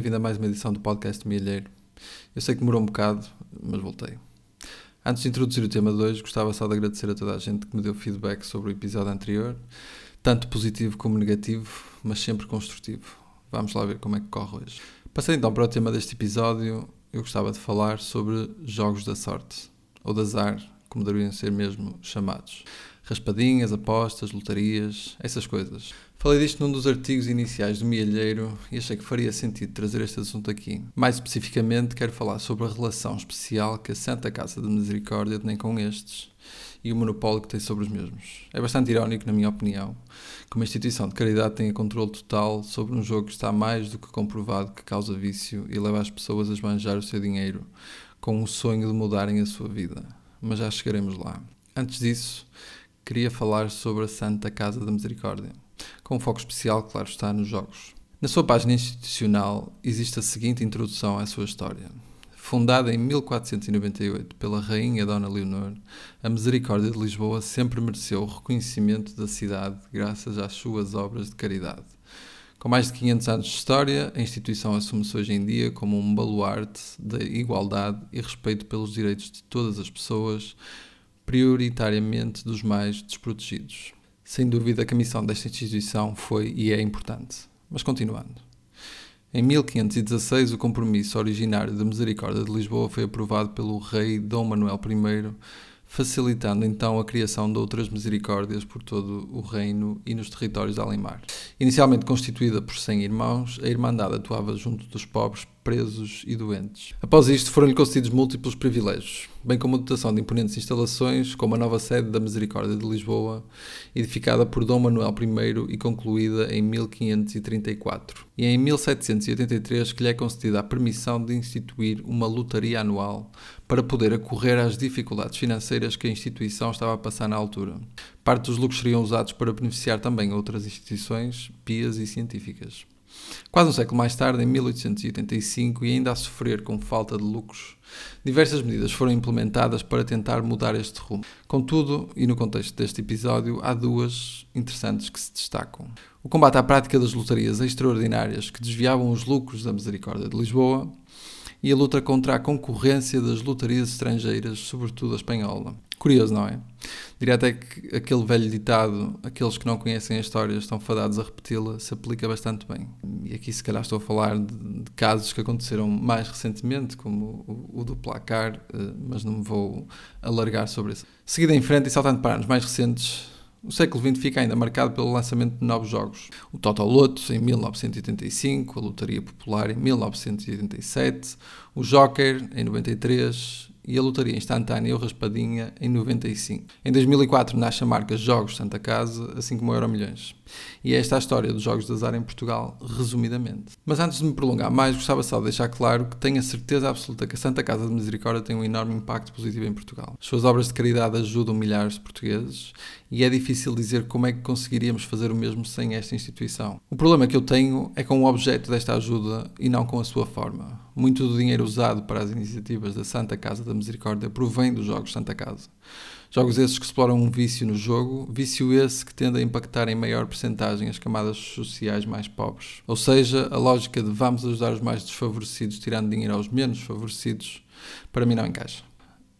Bem-vindo a mais uma edição do podcast Milheiro. Eu sei que demorou um bocado, mas voltei. Antes de introduzir o tema de hoje, gostava só de agradecer a toda a gente que me deu feedback sobre o episódio anterior, tanto positivo como negativo, mas sempre construtivo. Vamos lá ver como é que corre hoje. Passando então para o tema deste episódio, eu gostava de falar sobre jogos da sorte, ou de azar, como deveriam ser mesmo chamados. Raspadinhas, apostas, lotarias, essas coisas. Falei disto num dos artigos iniciais do Mielheiro e achei que faria sentido trazer este assunto aqui. Mais especificamente, quero falar sobre a relação especial que a Santa Casa de Misericórdia tem com estes e o monopólio que tem sobre os mesmos. É bastante irónico, na minha opinião, que uma instituição de caridade tenha controle total sobre um jogo que está mais do que comprovado que causa vício e leva as pessoas a esbanjar o seu dinheiro com o sonho de mudarem a sua vida. Mas já chegaremos lá. Antes disso, queria falar sobre a Santa Casa da Misericórdia com um foco especial, claro está, nos jogos. Na sua página institucional existe a seguinte introdução à sua história. Fundada em 1498 pela Rainha Dona Leonor, a Misericórdia de Lisboa sempre mereceu o reconhecimento da cidade graças às suas obras de caridade. Com mais de 500 anos de história, a instituição assume-se hoje em dia como um baluarte da igualdade e respeito pelos direitos de todas as pessoas, prioritariamente dos mais desprotegidos. Sem dúvida que a missão desta instituição foi e é importante. Mas continuando. Em 1516, o compromisso originário da Misericórdia de Lisboa foi aprovado pelo rei Dom Manuel I, facilitando então a criação de outras misericórdias por todo o reino e nos territórios de Alemar. Inicialmente constituída por 100 irmãos, a Irmandade atuava junto dos pobres presos e doentes. Após isto, foram-lhe concedidos múltiplos privilégios, bem como a dotação de imponentes instalações, como a nova sede da Misericórdia de Lisboa, edificada por Dom Manuel I e concluída em 1534. E é em 1783 que lhe é concedida a permissão de instituir uma lotaria anual para poder acorrer às dificuldades financeiras que a instituição estava a passar na altura. Parte dos lucros seriam usados para beneficiar também outras instituições pias e científicas. Quase um século mais tarde, em 1885, e ainda a sofrer com falta de lucros, diversas medidas foram implementadas para tentar mudar este rumo. Contudo, e no contexto deste episódio, há duas interessantes que se destacam. O combate à prática das lotarias extraordinárias que desviavam os lucros da Misericórdia de Lisboa e a luta contra a concorrência das lotarias estrangeiras, sobretudo a espanhola. Curioso, não é? Diria até que aquele velho ditado, aqueles que não conhecem a história estão fadados a repeti-la, se aplica bastante bem. E aqui, se calhar, estou a falar de, de casos que aconteceram mais recentemente, como o, o, do placar, eh, mas não me vou alargar sobre isso. Seguindo em frente e saltando para anos mais recentes, o século XX fica ainda marcado pelo lançamento de novos jogos. O Total Loto em 1985, a Lotaria Popular em 1987, o Joker em 93 e a lotaria instantânea ou raspadinha em 95. Em 2004 nasce a marca Jogos Santa Casa, assim como o Euro Milhões. E é esta a história dos jogos de azar em Portugal, resumidamente. Mas antes de me prolongar mais, gostava só de deixar claro que tenho a certeza absoluta que a Santa Casa de Misericórdia tem um enorme impacto positivo em Portugal. As suas obras de caridade ajudam milhares de portugueses e é difícil dizer como é que conseguiríamos fazer o mesmo sem esta instituição. O problema que eu tenho é com o objeto desta ajuda e não com a sua forma. Muito do dinheiro usado para as iniciativas da Santa Casa da Misericórdia provém dos jogos Santa Casa. Jogos esses que exploram um vício no jogo, vício esse que tende a impactar em maior percentagem as camadas sociais mais pobres. Ou seja, a lógica de vamos ajudar os mais desfavorecidos tirando dinheiro aos menos favorecidos, para mim não encaixa.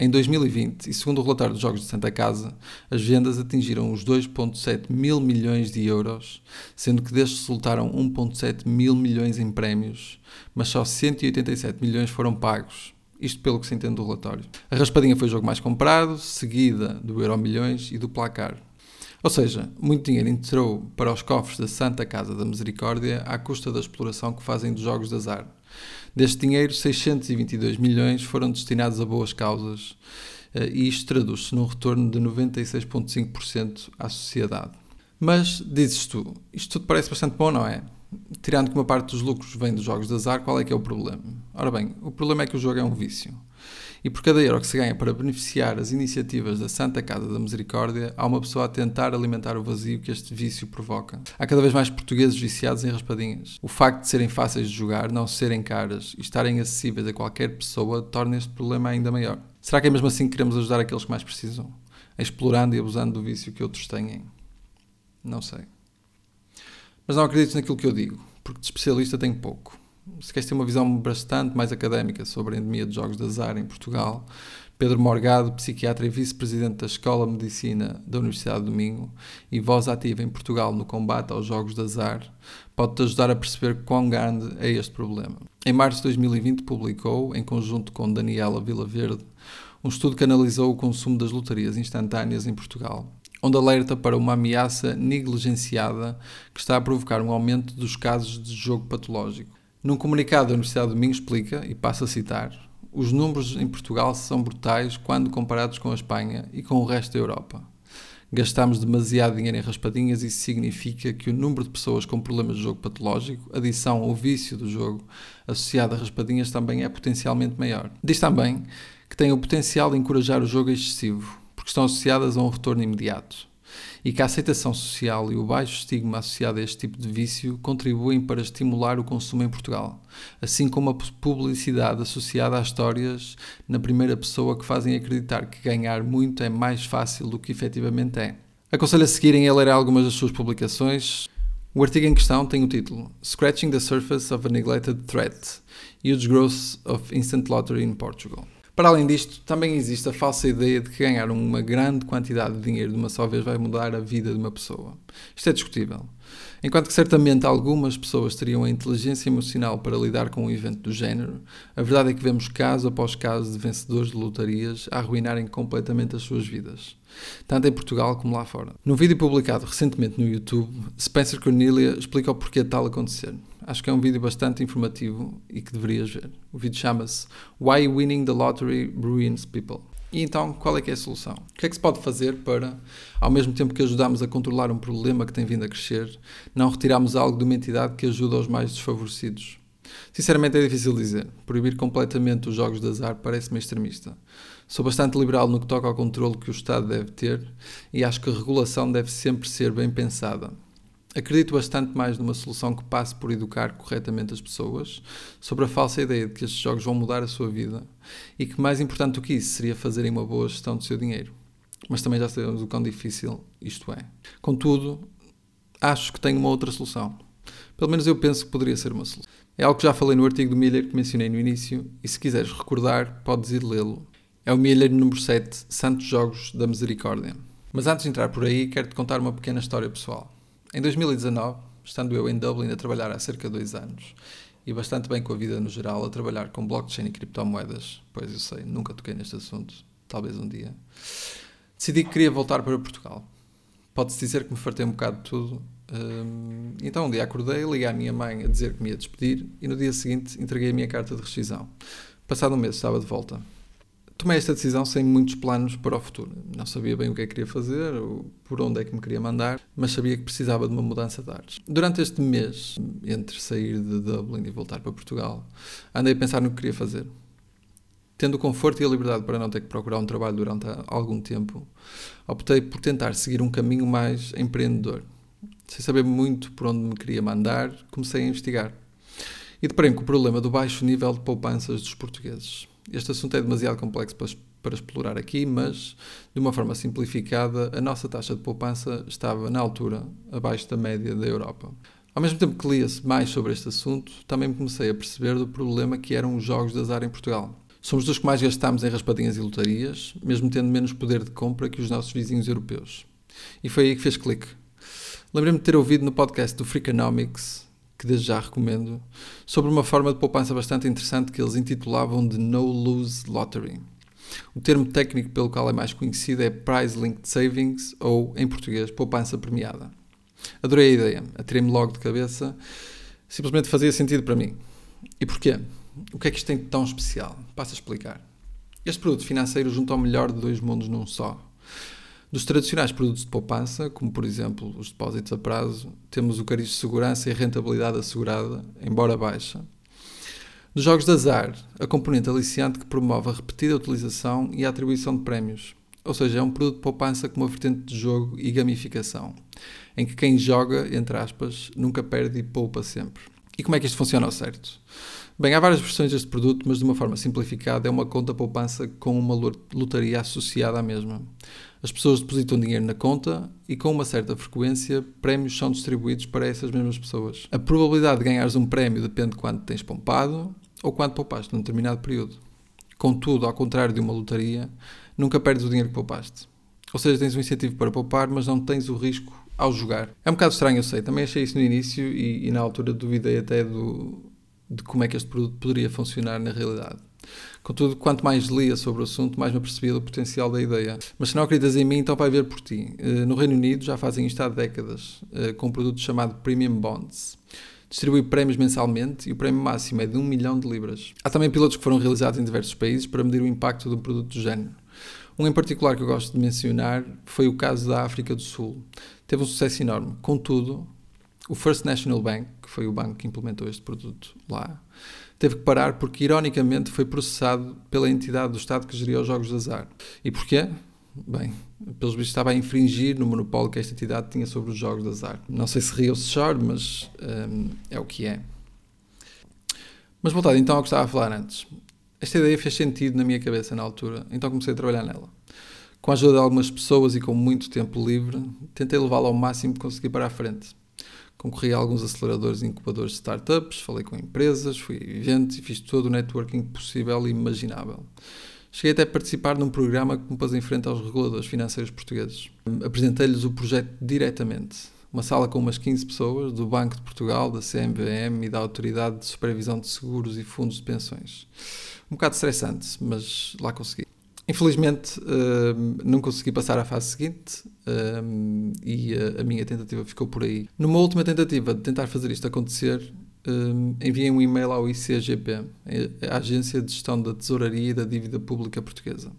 Em 2020, e segundo o relatório dos Jogos de Santa Casa, as vendas atingiram os 2,7 mil milhões de euros, sendo que destes resultaram 1,7 mil milhões em prémios, mas só 187 milhões foram pagos, isto pelo que se entende do relatório. A raspadinha foi o jogo mais comprado, seguida do Euro Milhões e do Placar. Ou seja, muito dinheiro entrou para os cofres da Santa Casa da Misericórdia à custa da exploração que fazem dos jogos de azar. Deste dinheiro, 622 milhões foram destinados a boas causas eh, e isto traduz-se num retorno de 96,5% à sociedade. Mas, dizes tu, isto tudo parece bastante bom, não é? Tirando que uma parte dos lucros vem dos jogos de azar, qual é que é o problema? Ora bem, o problema é que o jogo é um vício. E por cada euro que se ganha para beneficiar as iniciativas da Santa Casa da Misericórdia, há uma pessoa a tentar alimentar o vazio que este vício provoca. Há cada vez mais portugueses viciados em raspadinhas. O facto de serem fáceis de jogar, não serem caras e estarem acessíveis a qualquer pessoa torna este problema ainda maior. Será que é mesmo assim que queremos ajudar aqueles que mais precisam? Explorando e abusando do vício que outros têm? Não sei. Mas não acredites naquilo que eu digo porque de especialista tenho pouco. Se queres ter uma visão bastante mais académica sobre a endemia de jogos de azar em Portugal, Pedro Morgado, psiquiatra e vice-presidente da Escola de Medicina da Universidade do Minho e voz ativa em Portugal no combate aos jogos de azar, pode-te ajudar a perceber quão grande é este problema. Em março de 2020 publicou, em conjunto com Daniela Vilaverde, um estudo que analisou o consumo das lotarias instantâneas em Portugal, onde alerta para uma ameaça negligenciada que está a provocar um aumento dos casos de jogo patológico. Num comunicado da Universidade do Minho explica, e passo a citar, os números em Portugal são brutais quando comparados com a Espanha e com o resto da Europa. Gastamos demasiado dinheiro em raspadinhas e isso significa que o número de pessoas com problemas de jogo patológico, adição ao vício do jogo associado a raspadinhas também é potencialmente maior. Diz também que tem o potencial de encorajar o jogo excessivo, porque estão associadas a um retorno imediato e que a aceitação social e o baixo estigma associado a este tipo de vício contribuem para estimular o consumo em Portugal, assim como a publicidade associada às histórias na primeira pessoa que fazem acreditar que ganhar muito é mais fácil do que efetivamente é. Aconselho a seguirem a ler algumas das suas publicações. O artigo em questão tem o título Scratching the Surface of a Neglected Threat Huge Growth of Instant Lottery in Portugal. Para além disto, também existe a falsa ideia de que ganhar uma grande quantidade de dinheiro de uma só vez vai mudar a vida de uma pessoa. Isto é discutível. Enquanto que certamente algumas pessoas teriam a inteligência emocional para lidar com um evento do género, a verdade é que vemos caso após caso de vencedores de lotarias a arruinarem completamente as suas vidas, tanto em Portugal como lá fora. Num vídeo publicado recentemente no YouTube, Spencer Cornelia explica o porquê tal acontecer. Acho que é um vídeo bastante informativo e que deverias ver. O vídeo chama-se Why Winning the Lottery Ruins People. E então, qual é que é a solução? O que é que se pode fazer para, ao mesmo tempo que ajudamos a controlar um problema que tem vindo a crescer, não retirarmos algo de uma entidade que ajuda os mais desfavorecidos? Sinceramente é difícil dizer. Proibir completamente os jogos de azar parece-me extremista. Sou bastante liberal no que toca ao controle que o Estado deve ter e acho que a regulação deve sempre ser bem pensada. Acredito bastante mais numa solução que passe por educar corretamente as pessoas sobre a falsa ideia de que estes jogos vão mudar a sua vida e que mais importante do que isso seria fazerem uma boa gestão do seu dinheiro. Mas também já sabemos o quão difícil isto é. Contudo, acho que tenho uma outra solução. Pelo menos eu penso que poderia ser uma solução. É algo que já falei no artigo do Miller que mencionei no início e se quiseres recordar, podes ir lê-lo. É o Miller número 7, Santos Jogos da Misericórdia. Mas antes de entrar por aí, quero-te contar uma pequena história pessoal. Em 2019, estando eu em Dublin a trabalhar há cerca de dois anos e bastante bem com a vida no geral, a trabalhar com blockchain e criptomoedas, pois eu sei, nunca toquei neste assunto, talvez um dia, decidi que queria voltar para Portugal. Pode-se dizer que me fartei um bocado de tudo. Um, então um dia acordei, liguei à minha mãe a dizer que me ia despedir e no dia seguinte entreguei a minha carta de rescisão. Passado um mês estava de volta. Tomei esta decisão sem muitos planos para o futuro. Não sabia bem o que é que queria fazer, por onde é que me queria mandar, mas sabia que precisava de uma mudança de ares. Durante este mês, entre sair de Dublin e voltar para Portugal, andei a pensar no que queria fazer. Tendo o conforto e a liberdade para não ter que procurar um trabalho durante algum tempo, optei por tentar seguir um caminho mais empreendedor. Sem saber muito por onde me queria mandar, comecei a investigar. E deparei com o problema do baixo nível de poupanças dos portugueses. Este assunto é demasiado complexo para, para explorar aqui, mas de uma forma simplificada, a nossa taxa de poupança estava, na altura, abaixo da média da Europa. Ao mesmo tempo que lia-se mais sobre este assunto, também comecei a perceber do problema que eram os jogos de azar em Portugal. Somos dos que mais gastamos em raspadinhas e lotarias, mesmo tendo menos poder de compra que os nossos vizinhos europeus. E foi aí que fez clique. Lembrei-me de ter ouvido no podcast do Freakonomics que desde já recomendo, sobre uma forma de poupança bastante interessante que eles intitulavam de No Lose Lottery. O termo técnico pelo qual é mais conhecido é Price Linked Savings, ou, em português, poupança premiada. Adorei a ideia, atirei-me logo de cabeça, simplesmente fazia sentido para mim. E porquê? O que é que isto tem de tão especial? Passo a explicar. Este produto financeiro junta o melhor de dois mundos num só. Dos tradicionais produtos de poupança, como por exemplo os depósitos a prazo, temos o cariz de segurança e a rentabilidade assegurada, embora baixa. Dos jogos de azar, a componente aliciante que promove a repetida utilização e a atribuição de prémios. Ou seja, é um produto de poupança com uma vertente de jogo e gamificação, em que quem joga, entre aspas, nunca perde e poupa sempre. E como é que isto funciona ao certo? Bem, há várias versões deste produto, mas de uma forma simplificada é uma conta poupança com uma lotaria associada à mesma. As pessoas depositam dinheiro na conta e, com uma certa frequência, prémios são distribuídos para essas mesmas pessoas. A probabilidade de ganhares um prémio depende de quanto tens poupado ou quanto poupaste num determinado período. Contudo, ao contrário de uma lotaria, nunca perdes o dinheiro que poupaste. Ou seja, tens um incentivo para poupar, mas não tens o risco ao jogar. É um bocado estranho, eu sei. Também achei isso no início e, e na altura duvidei até do, de como é que este produto poderia funcionar na realidade. Contudo, quanto mais lia sobre o assunto, mais me apercebia do potencial da ideia. Mas se não acreditas em mim, então vai ver por ti. Eh, no Reino Unido já fazem isto há décadas, eh, com um produto chamado Premium Bonds. Distribui prémios mensalmente e o prémio máximo é de 1 milhão de libras. Há também pilotos que foram realizados em diversos países para medir o impacto de um produto do género. Um em particular que eu gosto de mencionar foi o caso da África do Sul. Teve um sucesso enorme. Contudo, o First National Bank, que foi o banco que implementou este produto lá, teve que parar porque, ironicamente, foi processado pela entidade do Estado que geria os jogos de azar. E porquê? Bem, pelos vistos estava a infringir no monopólio que esta entidade tinha sobre os jogos de azar. Não sei se rio ou se choro, mas um, é o que é. Mas voltado então ao que estava a falar antes. Esta ideia fez sentido na minha cabeça na altura, então comecei a trabalhar nela. Com a ajuda de algumas pessoas e com muito tempo livre, tentei levá-la ao máximo que consegui para a frente. Concorri a alguns aceleradores e incubadores de startups, falei com empresas, fui a eventos e fiz todo o networking possível e imaginável. Cheguei até a participar num programa que me pôs em frente aos reguladores financeiros portugueses. Apresentei-lhes o projeto diretamente. Uma sala com umas 15 pessoas, do Banco de Portugal, da CMVM e da Autoridade de Supervisão de Seguros e Fundos de Pensões. Um bocado estressante, mas lá consegui. Infelizmente, uh, não consegui passar à fase seguinte uh, e a, a, minha tentativa ficou por aí. Numa última tentativa de tentar fazer isto acontecer, uh, enviei um e-mail ao ICGP, a Agência de Gestão da Tesouraria e da Dívida Pública Portuguesa.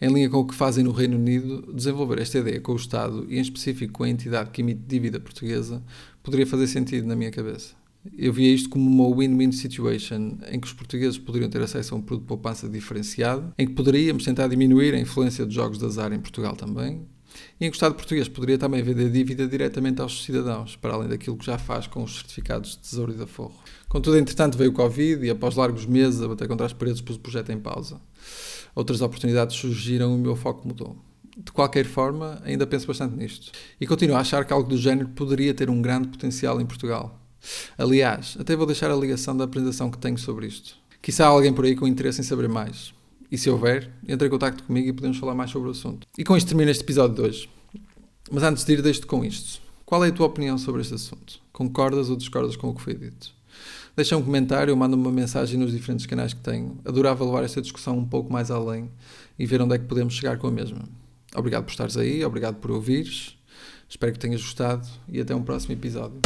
Em linha com o que fazem no Reino Unido, desenvolver esta ideia com o Estado e, em específico, com a entidade que emite dívida portuguesa poderia fazer sentido na minha cabeça. Eu via isto como uma win-win situation, em que os portugueses poderiam ter acesso a um produto de poupança diferenciado, em que poderíamos tentar diminuir a influência dos jogos de azar em Portugal também, e em que o Estado português poderia também vender dívida diretamente aos cidadãos, para além daquilo que já faz com os certificados de tesouro e da forro. Contudo, entretanto, veio o Covid e após largos meses a bater contra as paredes pus o projeto em pausa. Outras oportunidades surgiram e o meu foco mudou. De qualquer forma, ainda penso bastante nisto. E continuo a achar que algo do género poderia ter um grande potencial em Portugal. Aliás, até vou deixar a ligação da apresentação que tenho sobre isto. Quizá alguém por aí com interesse em saber mais. E se houver, entre em contato comigo e podemos falar mais sobre o assunto. E com isto termino este episódio de hoje. Mas antes de ir, deixo-te com isto. Qual é a tua opinião sobre este assunto? Concordas ou discordas com o que foi dito? Deixa um comentário ou manda uma mensagem nos diferentes canais que tenho. Adorava levar esta discussão um pouco mais além e ver onde é que podemos chegar com a mesma. Obrigado por estares aí, obrigado por ouvires. Espero que tenhas gostado e até um próximo episódio.